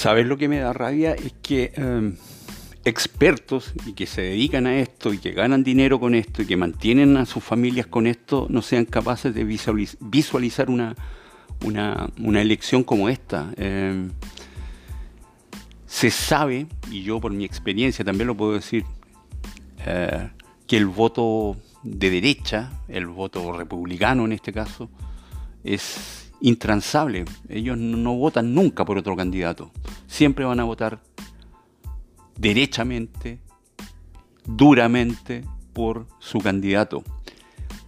¿Sabes lo que me da rabia? Es que em, expertos y que se dedican a esto y que ganan dinero con esto y que mantienen a sus familias con esto no sean capaces de visualizar una, una, elección como esta. Em, se sabe, y yo por mi experiencia también lo puedo decir, eh, que el voto de derecha, el voto republicano en este caso, es intransable. Ellos no votan nunca por otro candidato. Siempre van a votar derechamente, duramente por su candidato.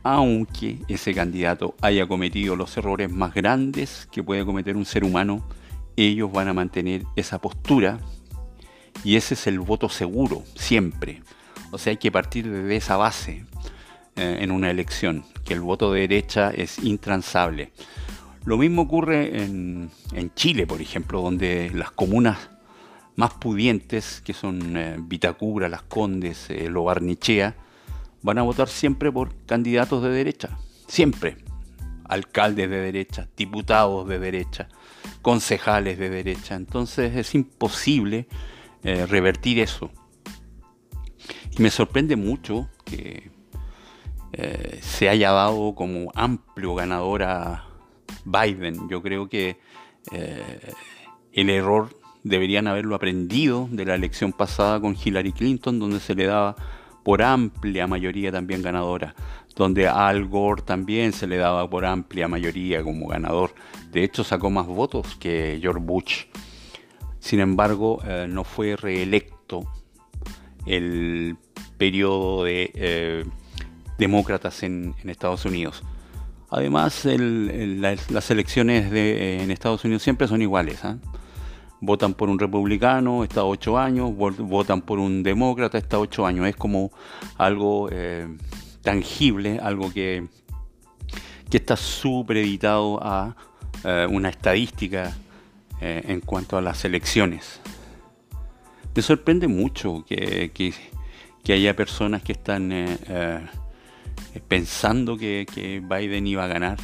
Aunque ese candidato haya cometido los errores más grandes que puede cometer un ser humano, ellos van a mantener esa postura y ese es el voto seguro, siempre. O sea, hay que partir de esa base eh, en una elección, que el voto de derecha es intransable. Lo mismo ocurre en, Chile, por ejemplo, donde las comunas más pudientes, que son eh, Vitacura, Las Condes, eh, Lo Barnichea, van a votar siempre por candidatos de derecha. Siempre. Alcaldes de derecha, diputados de derecha concejales de derecha. Entonces es imposible eh, revertir eso. Y me sorprende mucho que eh, se haya dado como amplio ganador a Biden. Yo creo que eh, el error deberían haberlo aprendido de la elección pasada con Hillary Clinton, donde se le daba por amplia mayoría también ganadora, donde a Al Gore también se le daba por amplia mayoría como ganador. De hecho, sacó más votos que George Bush. Sin embargo, eh, no fue reelecto el periodo de eh, demócratas en, Estados Unidos. Además, las elecciones en Estados Unidos siempre son iguales. ¿ah? votan por un republicano, está ocho años, votan por un demócrata, está ocho años. Es como algo eh, tangible, algo que, está supeditado a eh, una estadística eh, en cuanto a las elecciones. Me sorprende mucho que, haya personas que están pensando que, Biden iba a ganar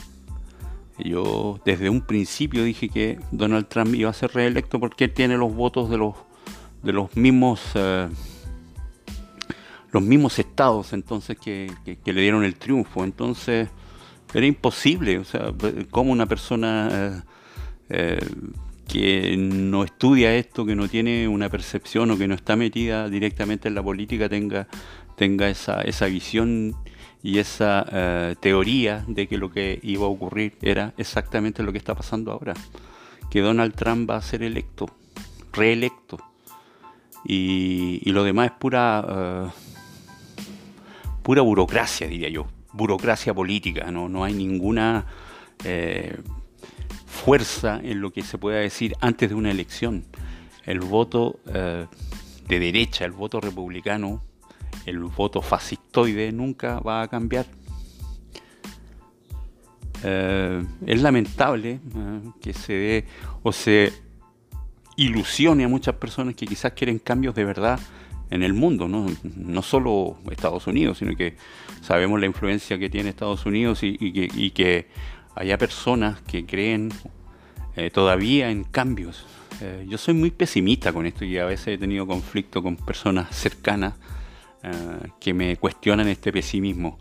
yo desde un principio dije que Donald Trump iba a ser reelecto porque él tiene los votos de los, de los mismos eh, los mismos estados entonces que, le dieron el triunfo. Entonces era imposible, o sea, como una persona eh, eh, que no estudia esto, que no tiene una percepción o que no está metida directamente en la política tenga, tenga esa, esa visión y esa eh, teoría de que lo que iba a ocurrir era exactamente lo que está pasando ahora, que Donald Trump va a ser electo, reelecto, y, lo demás es pura, eh, pura burocracia, diría yo, burocracia política, no, no hay ninguna eh, fuerza en lo que se pueda decir antes de una elección. El voto de derecha, el voto republicano, el voto fascistoide nunca va a cambiar. Eh, es lamentable eh, que se dé o se ilusione a muchas personas que quizás quieren cambios de verdad en el mundo, no, solo Estados Unidos, sino que sabemos la influencia que tiene Estados Unidos y, que, haya personas que creen eh, todavía en cambios. yo soy muy pesimista con esto y a veces he tenido conflicto con personas cercanas eh, que me cuestionan este pesimismo.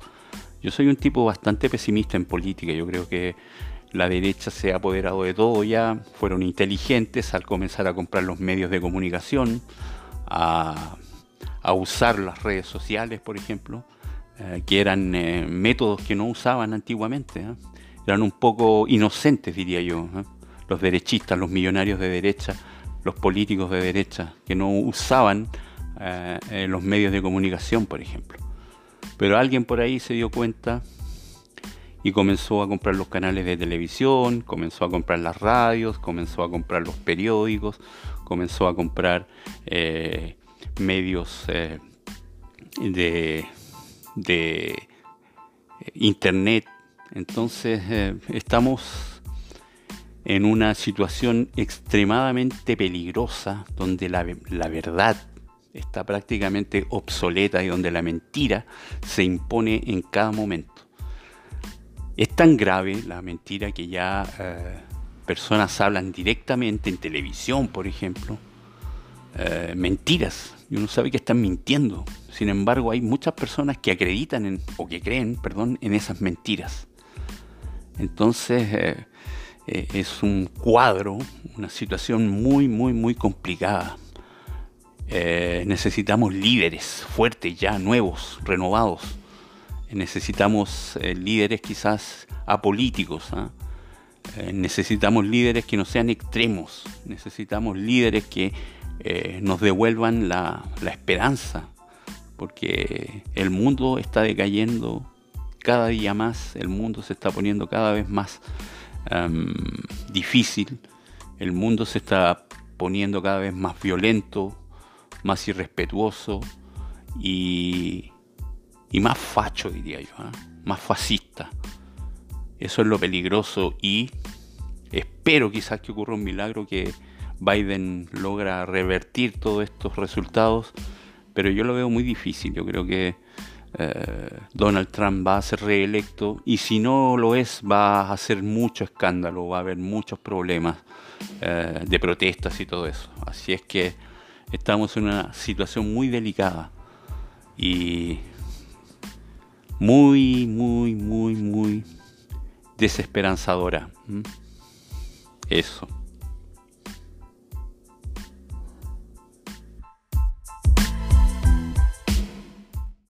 Yo soy un tipo bastante pesimista en política, yo creo que la derecha se ha apoderado de todo ya, fueron inteligentes al comenzar a comprar los medios de comunicación, a, usar las redes sociales, por ejemplo, eh, que eran eh, métodos que no usaban antiguamente, eran un poco inocentes, diría yo, los derechistas, los millonarios de derecha, los políticos de derecha, que no usaban eh, los medios de comunicación, por ejemplo. Pero alguien por ahí se dio cuenta y comenzó a comprar los canales de televisión, comenzó a comprar las radios, comenzó a comprar los periódicos, comenzó a comprar eh, medios eh, de, de, internet. Entonces estamos en una situación extremadamente peligrosa donde la verdad está prácticamente obsoleta y donde la mentira se impone en cada momento. Es tan grave la mentira que ya eh, personas hablan directamente en televisión, por ejemplo, eh, mentiras, y uno sabe que están mintiendo. Sin embargo, hay muchas personas que acreditan en, o que creen, perdón, en esas mentiras. Entonces, eh, es un cuadro, una situación muy, muy, muy complicada. Necesitamos líderes fuertes ya, nuevos, renovados. necesitamos líderes quizás apolíticos. ¿ah? necesitamos líderes que no sean extremos. Necesitamos líderes que eh, nos devuelvan la, esperanza, porque el mundo está decayendo cada día más, el mundo se está poniendo cada vez más em, difícil, el mundo se está poniendo cada vez más violento, más irrespetuoso y, y más facho, diría yo, ¿ah? más fascista. Eso es lo peligroso y espero quizás que ocurra un milagro que Biden logra revertir todos estos resultados, pero yo lo veo muy difícil. Yo creo que eh, Donald Trump va a ser reelecto y si no lo es va a hacer mucho escándalo, va a haber muchos problemas eh, de protestas y todo eso. Así es que estamos en una situación muy delicada y muy, muy, muy, muy desesperanzadora. Eso.